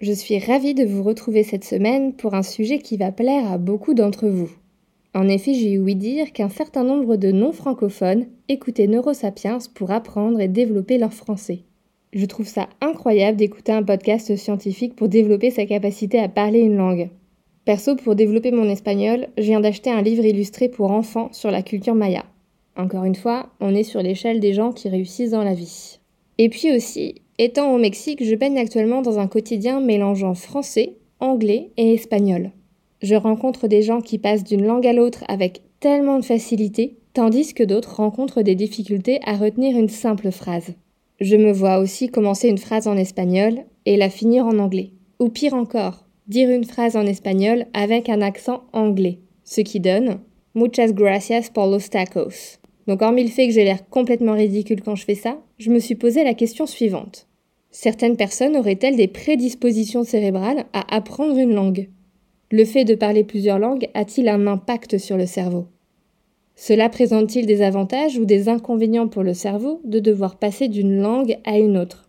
je suis ravie de vous retrouver cette semaine pour un sujet qui va plaire à beaucoup d'entre vous. En effet, j'ai ouï dire qu'un certain nombre de non-francophones écoutaient Neurosapiens pour apprendre et développer leur français. Je trouve ça incroyable d'écouter un podcast scientifique pour développer sa capacité à parler une langue. Perso, pour développer mon espagnol, je viens d'acheter un livre illustré pour enfants sur la culture maya. Encore une fois, on est sur l'échelle des gens qui réussissent dans la vie. Et puis aussi, Étant au Mexique, je baigne actuellement dans un quotidien mélangeant français, anglais et espagnol. Je rencontre des gens qui passent d'une langue à l'autre avec tellement de facilité, tandis que d'autres rencontrent des difficultés à retenir une simple phrase. Je me vois aussi commencer une phrase en espagnol et la finir en anglais. Ou pire encore, dire une phrase en espagnol avec un accent anglais, ce qui donne Muchas gracias por los tacos. Donc hormis le fait que j'ai l'air complètement ridicule quand je fais ça, je me suis posé la question suivante. Certaines personnes auraient-elles des prédispositions cérébrales à apprendre une langue? Le fait de parler plusieurs langues a-t-il un impact sur le cerveau? Cela présente-t-il des avantages ou des inconvénients pour le cerveau de devoir passer d'une langue à une autre?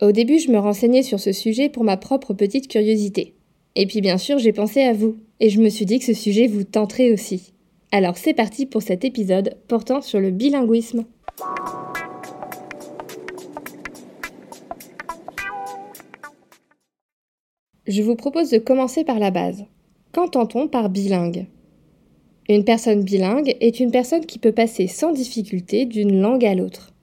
Au début, je me renseignais sur ce sujet pour ma propre petite curiosité. Et puis bien sûr, j'ai pensé à vous, et je me suis dit que ce sujet vous tenterait aussi. Alors c'est parti pour cet épisode portant sur le bilinguisme. Je vous propose de commencer par la base. Qu'entend-on par bilingue? Une personne bilingue est une personne qui peut passer sans difficulté d'une langue à l'autre.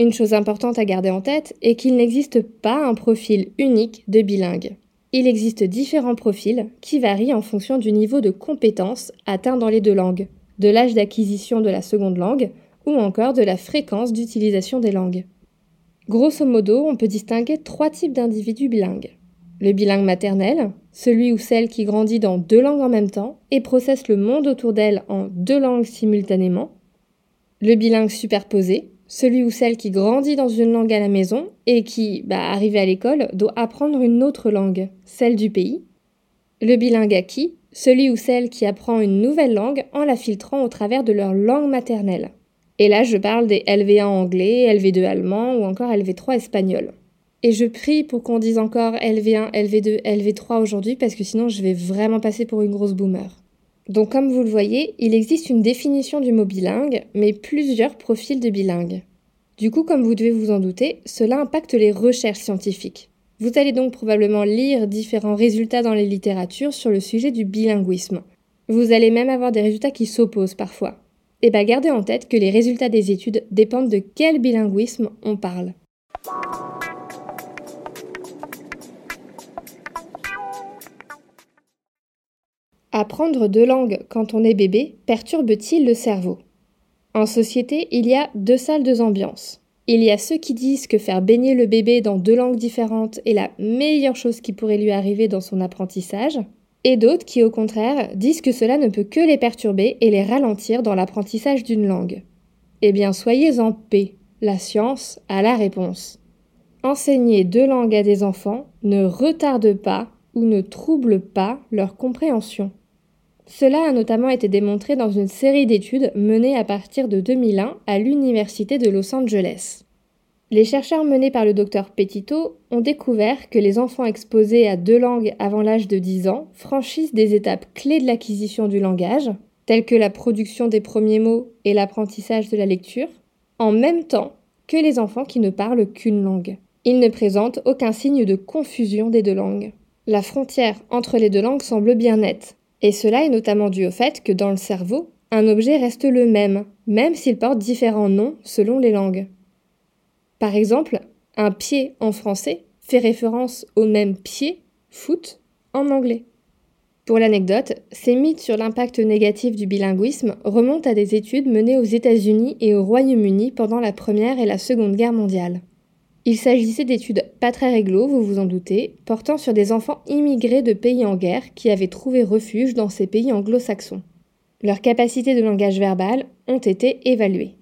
Une chose importante à garder en tête est qu'il n'existe pas un profil unique de bilingue. Il existe différents profils qui varient en fonction du niveau de compétence atteint dans les deux langues, de l'âge d'acquisition de la seconde langue ou encore de la fréquence d'utilisation des langues. Grosso modo, on peut distinguer trois types d'individus bilingues le bilingue maternel, celui ou celle qui grandit dans deux langues en même temps et processe le monde autour d'elle en deux langues simultanément, le bilingue superposé, celui ou celle qui grandit dans une langue à la maison et qui, bah, arrivé à l'école, doit apprendre une autre langue, celle du pays, le bilingue acquis, celui ou celle qui apprend une nouvelle langue en la filtrant au travers de leur langue maternelle. Et là, je parle des LV1 anglais, LV2 allemand ou encore LV3 espagnol. Et je prie pour qu'on dise encore LV1, LV2, LV3 aujourd'hui parce que sinon je vais vraiment passer pour une grosse boomer. Donc comme vous le voyez, il existe une définition du mot bilingue, mais plusieurs profils de bilingue. Du coup, comme vous devez vous en douter, cela impacte les recherches scientifiques. Vous allez donc probablement lire différents résultats dans les littératures sur le sujet du bilinguisme. Vous allez même avoir des résultats qui s'opposent parfois. Et bien gardez en tête que les résultats des études dépendent de quel bilinguisme on parle. Apprendre deux langues quand on est bébé perturbe-t-il le cerveau? En société, il y a deux salles, deux ambiances. Il y a ceux qui disent que faire baigner le bébé dans deux langues différentes est la meilleure chose qui pourrait lui arriver dans son apprentissage, et d'autres qui, au contraire, disent que cela ne peut que les perturber et les ralentir dans l'apprentissage d'une langue. Eh bien, soyez en paix, la science a la réponse. Enseigner deux langues à des enfants ne retarde pas ou ne trouble pas leur compréhension. Cela a notamment été démontré dans une série d'études menées à partir de 2001 à l'Université de Los Angeles. Les chercheurs menés par le docteur Petito ont découvert que les enfants exposés à deux langues avant l'âge de 10 ans franchissent des étapes clés de l'acquisition du langage, telles que la production des premiers mots et l'apprentissage de la lecture, en même temps que les enfants qui ne parlent qu'une langue. Ils ne présentent aucun signe de confusion des deux langues. La frontière entre les deux langues semble bien nette, et cela est notamment dû au fait que dans le cerveau, un objet reste le même, même s'il porte différents noms selon les langues. Par exemple, un pied en français fait référence au même pied, foot, en anglais. Pour l'anecdote, ces mythes sur l'impact négatif du bilinguisme remontent à des études menées aux États-Unis et au Royaume-Uni pendant la Première et la Seconde Guerre mondiale. Il s'agissait d'études pas très réglo, vous vous en doutez, portant sur des enfants immigrés de pays en guerre qui avaient trouvé refuge dans ces pays anglo-saxons. Leurs capacités de langage verbal ont été évaluées.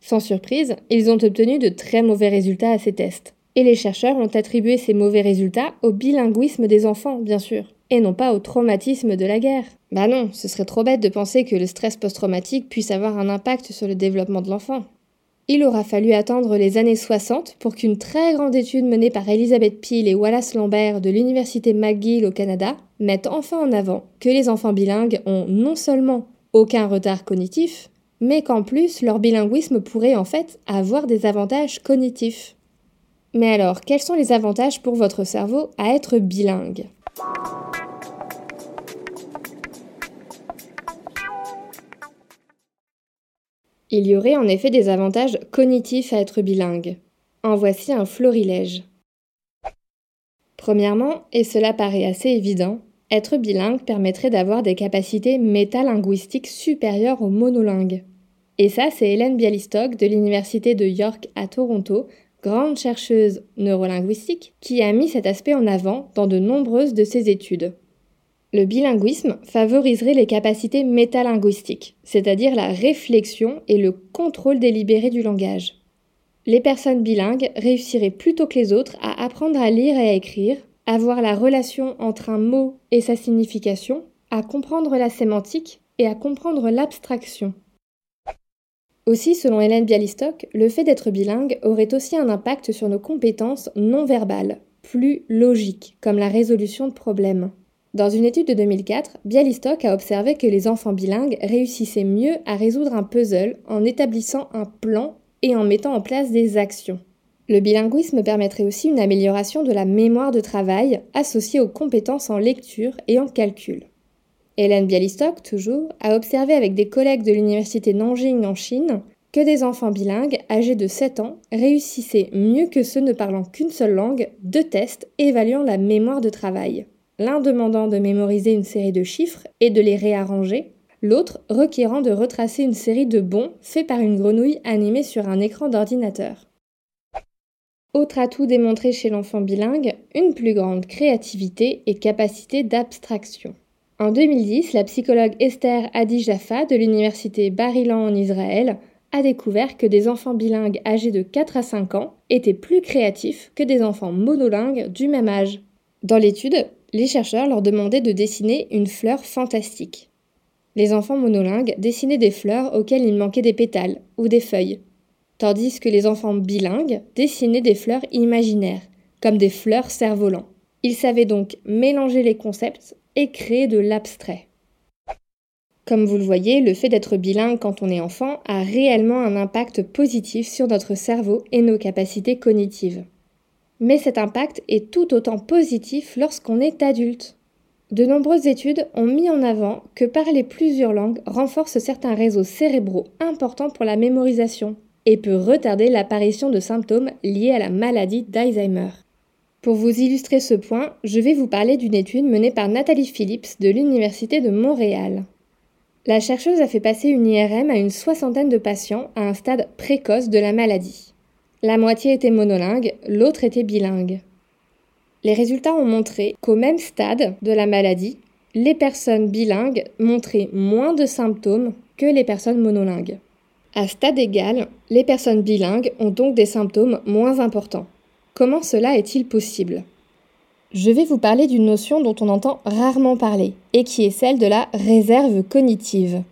Sans surprise, ils ont obtenu de très mauvais résultats à ces tests. Et les chercheurs ont attribué ces mauvais résultats au bilinguisme des enfants, bien sûr, et non pas au traumatisme de la guerre. Bah non, ce serait trop bête de penser que le stress post-traumatique puisse avoir un impact sur le développement de l'enfant. Il aura fallu attendre les années 60 pour qu'une très grande étude menée par Elizabeth Peel et Wallace Lambert de l'Université McGill au Canada mette enfin en avant que les enfants bilingues ont non seulement aucun retard cognitif, mais qu'en plus leur bilinguisme pourrait en fait avoir des avantages cognitifs. Mais alors, quels sont les avantages pour votre cerveau à être bilingue? Il y aurait en effet des avantages cognitifs à être bilingue. En voici un florilège. Premièrement, et cela paraît assez évident, être bilingue permettrait d'avoir des capacités métalinguistiques supérieures aux monolingues. Et ça, c'est Hélène Bialystok de l'Université de York à Toronto, grande chercheuse neurolinguistique, qui a mis cet aspect en avant dans de nombreuses de ses études. Le bilinguisme favoriserait les capacités métalinguistiques, c'est-à-dire la réflexion et le contrôle délibéré du langage. Les personnes bilingues réussiraient plutôt que les autres à apprendre à lire et à écrire, à voir la relation entre un mot et sa signification, à comprendre la sémantique et à comprendre l'abstraction. Aussi, selon Hélène Bialystok, le fait d'être bilingue aurait aussi un impact sur nos compétences non verbales, plus logiques, comme la résolution de problèmes. Dans une étude de 2004, Bialystok a observé que les enfants bilingues réussissaient mieux à résoudre un puzzle en établissant un plan et en mettant en place des actions. Le bilinguisme permettrait aussi une amélioration de la mémoire de travail associée aux compétences en lecture et en calcul. Hélène Bialystok, toujours, a observé avec des collègues de l'université Nanjing en Chine que des enfants bilingues âgés de 7 ans réussissaient mieux que ceux ne parlant qu'une seule langue deux tests évaluant la mémoire de travail l'un demandant de mémoriser une série de chiffres et de les réarranger, l'autre requérant de retracer une série de bons faits par une grenouille animée sur un écran d'ordinateur. Autre atout démontré chez l'enfant bilingue, une plus grande créativité et capacité d'abstraction. En 2010, la psychologue Esther Adi Jaffa de l'université Bar-Ilan en Israël a découvert que des enfants bilingues âgés de 4 à 5 ans étaient plus créatifs que des enfants monolingues du même âge. Dans l'étude, les chercheurs leur demandaient de dessiner une fleur fantastique. Les enfants monolingues dessinaient des fleurs auxquelles il manquait des pétales ou des feuilles, tandis que les enfants bilingues dessinaient des fleurs imaginaires, comme des fleurs cerfs-volants. Ils savaient donc mélanger les concepts et créer de l'abstrait. Comme vous le voyez, le fait d'être bilingue quand on est enfant a réellement un impact positif sur notre cerveau et nos capacités cognitives. Mais cet impact est tout autant positif lorsqu'on est adulte. De nombreuses études ont mis en avant que parler plusieurs langues renforce certains réseaux cérébraux importants pour la mémorisation et peut retarder l'apparition de symptômes liés à la maladie d'Alzheimer. Pour vous illustrer ce point, je vais vous parler d'une étude menée par Nathalie Phillips de l'Université de Montréal. La chercheuse a fait passer une IRM à une soixantaine de patients à un stade précoce de la maladie. La moitié était monolingue, l'autre était bilingue. Les résultats ont montré qu'au même stade de la maladie, les personnes bilingues montraient moins de symptômes que les personnes monolingues. À stade égal, les personnes bilingues ont donc des symptômes moins importants. Comment cela est-il possible? Je vais vous parler d'une notion dont on entend rarement parler, et qui est celle de la réserve cognitive.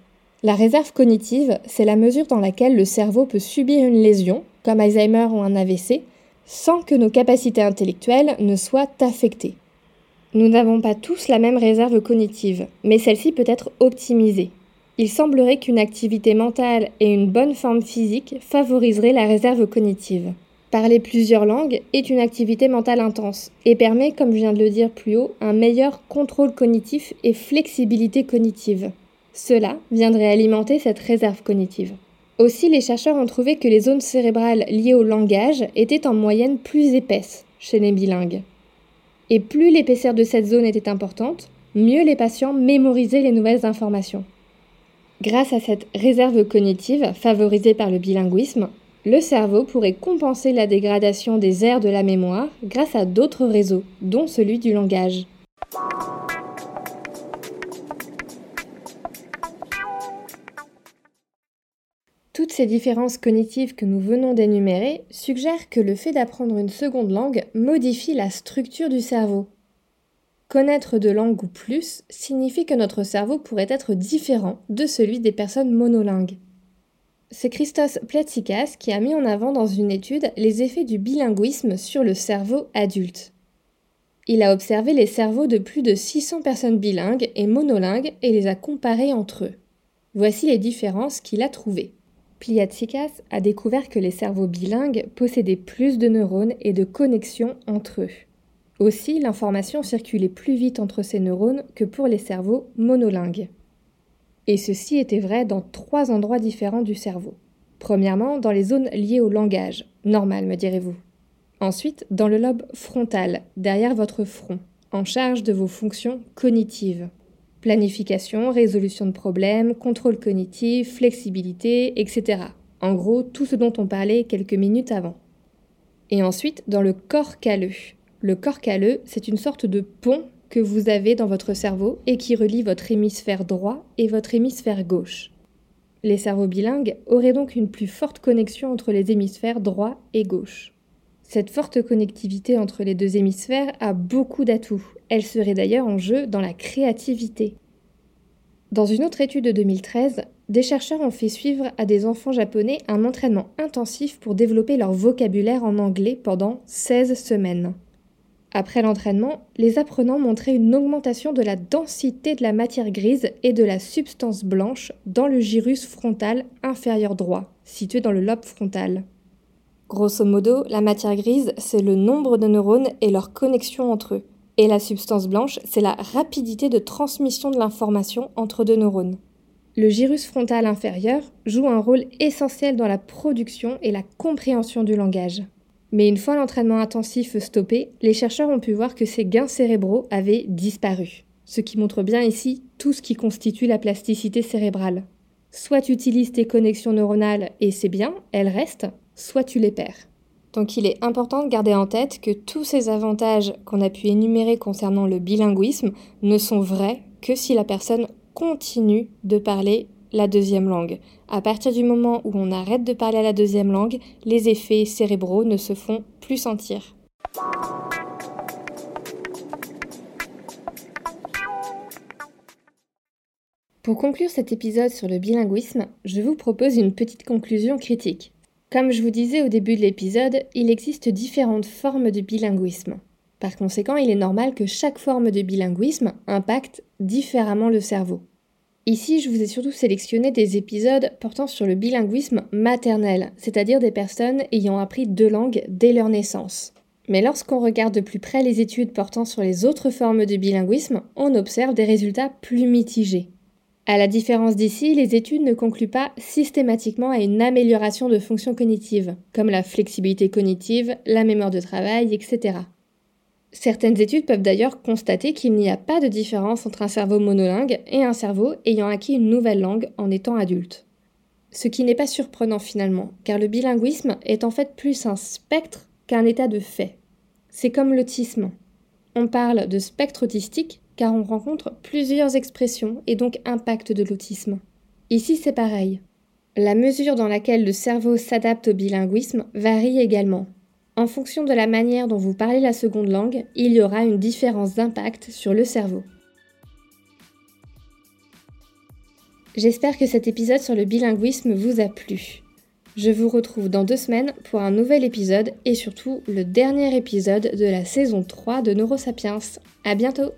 La réserve cognitive, c'est la mesure dans laquelle le cerveau peut subir une lésion, comme Alzheimer ou un AVC, sans que nos capacités intellectuelles ne soient affectées. Nous n'avons pas tous la même réserve cognitive, mais celle-ci peut être optimisée. Il semblerait qu'une activité mentale et une bonne forme physique favoriseraient la réserve cognitive. Parler plusieurs langues est une activité mentale intense et permet, comme je viens de le dire plus haut, un meilleur contrôle cognitif et flexibilité cognitive. Cela viendrait alimenter cette réserve cognitive. Aussi, les chercheurs ont trouvé que les zones cérébrales liées au langage étaient en moyenne plus épaisses chez les bilingues. Et plus l'épaisseur de cette zone était importante, mieux les patients mémorisaient les nouvelles informations. Grâce à cette réserve cognitive favorisée par le bilinguisme, le cerveau pourrait compenser la dégradation des aires de la mémoire grâce à d'autres réseaux, dont celui du langage. Ces différences cognitives que nous venons d'énumérer suggèrent que le fait d'apprendre une seconde langue modifie la structure du cerveau. Connaître deux langues ou plus signifie que notre cerveau pourrait être différent de celui des personnes monolingues. C'est Christos Platsikas qui a mis en avant dans une étude les effets du bilinguisme sur le cerveau adulte. Il a observé les cerveaux de plus de 600 personnes bilingues et monolingues et les a comparés entre eux. Voici les différences qu'il a trouvées. Pliatsikas a découvert que les cerveaux bilingues possédaient plus de neurones et de connexions entre eux. Aussi, l'information circulait plus vite entre ces neurones que pour les cerveaux monolingues. Et ceci était vrai dans trois endroits différents du cerveau. Premièrement, dans les zones liées au langage, normal me direz-vous. Ensuite, dans le lobe frontal, derrière votre front, en charge de vos fonctions cognitives. Planification, résolution de problèmes, contrôle cognitif, flexibilité, etc. En gros, tout ce dont on parlait quelques minutes avant. Et ensuite, dans le corps calleux. Le corps calleux, c'est une sorte de pont que vous avez dans votre cerveau et qui relie votre hémisphère droit et votre hémisphère gauche. Les cerveaux bilingues auraient donc une plus forte connexion entre les hémisphères droit et gauche. Cette forte connectivité entre les deux hémisphères a beaucoup d'atouts. Elle serait d'ailleurs en jeu dans la créativité. Dans une autre étude de 2013, des chercheurs ont fait suivre à des enfants japonais un entraînement intensif pour développer leur vocabulaire en anglais pendant 16 semaines. Après l'entraînement, les apprenants montraient une augmentation de la densité de la matière grise et de la substance blanche dans le gyrus frontal inférieur droit, situé dans le lobe frontal. Grosso modo, la matière grise, c'est le nombre de neurones et leur connexion entre eux. Et la substance blanche, c'est la rapidité de transmission de l'information entre deux neurones. Le gyrus frontal inférieur joue un rôle essentiel dans la production et la compréhension du langage. Mais une fois l'entraînement intensif stoppé, les chercheurs ont pu voir que ces gains cérébraux avaient disparu. Ce qui montre bien ici tout ce qui constitue la plasticité cérébrale. Soit tu utilises tes connexions neuronales et c'est bien, elles restent, soit tu les perds. Donc il est important de garder en tête que tous ces avantages qu'on a pu énumérer concernant le bilinguisme ne sont vrais que si la personne continue de parler la deuxième langue. À partir du moment où on arrête de parler la deuxième langue, les effets cérébraux ne se font plus sentir. Pour conclure cet épisode sur le bilinguisme, je vous propose une petite conclusion critique. Comme je vous disais au début de l'épisode, il existe différentes formes de bilinguisme. Par conséquent, il est normal que chaque forme de bilinguisme impacte différemment le cerveau. Ici, je vous ai surtout sélectionné des épisodes portant sur le bilinguisme maternel, c'est-à-dire des personnes ayant appris deux langues dès leur naissance. Mais lorsqu'on regarde de plus près les études portant sur les autres formes de bilinguisme, on observe des résultats plus mitigés. À la différence d'ici, les études ne concluent pas systématiquement à une amélioration de fonctions cognitives, comme la flexibilité cognitive, la mémoire de travail, etc. Certaines études peuvent d'ailleurs constater qu'il n'y a pas de différence entre un cerveau monolingue et un cerveau ayant acquis une nouvelle langue en étant adulte. Ce qui n'est pas surprenant finalement, car le bilinguisme est en fait plus un spectre qu'un état de fait. C'est comme l'autisme. On parle de spectre autistique car on rencontre plusieurs expressions et donc impact de l'autisme. Ici c'est pareil. La mesure dans laquelle le cerveau s'adapte au bilinguisme varie également. En fonction de la manière dont vous parlez la seconde langue, il y aura une différence d'impact sur le cerveau. J'espère que cet épisode sur le bilinguisme vous a plu. Je vous retrouve dans deux semaines pour un nouvel épisode et surtout le dernier épisode de la saison 3 de Neurosapiens. À bientôt!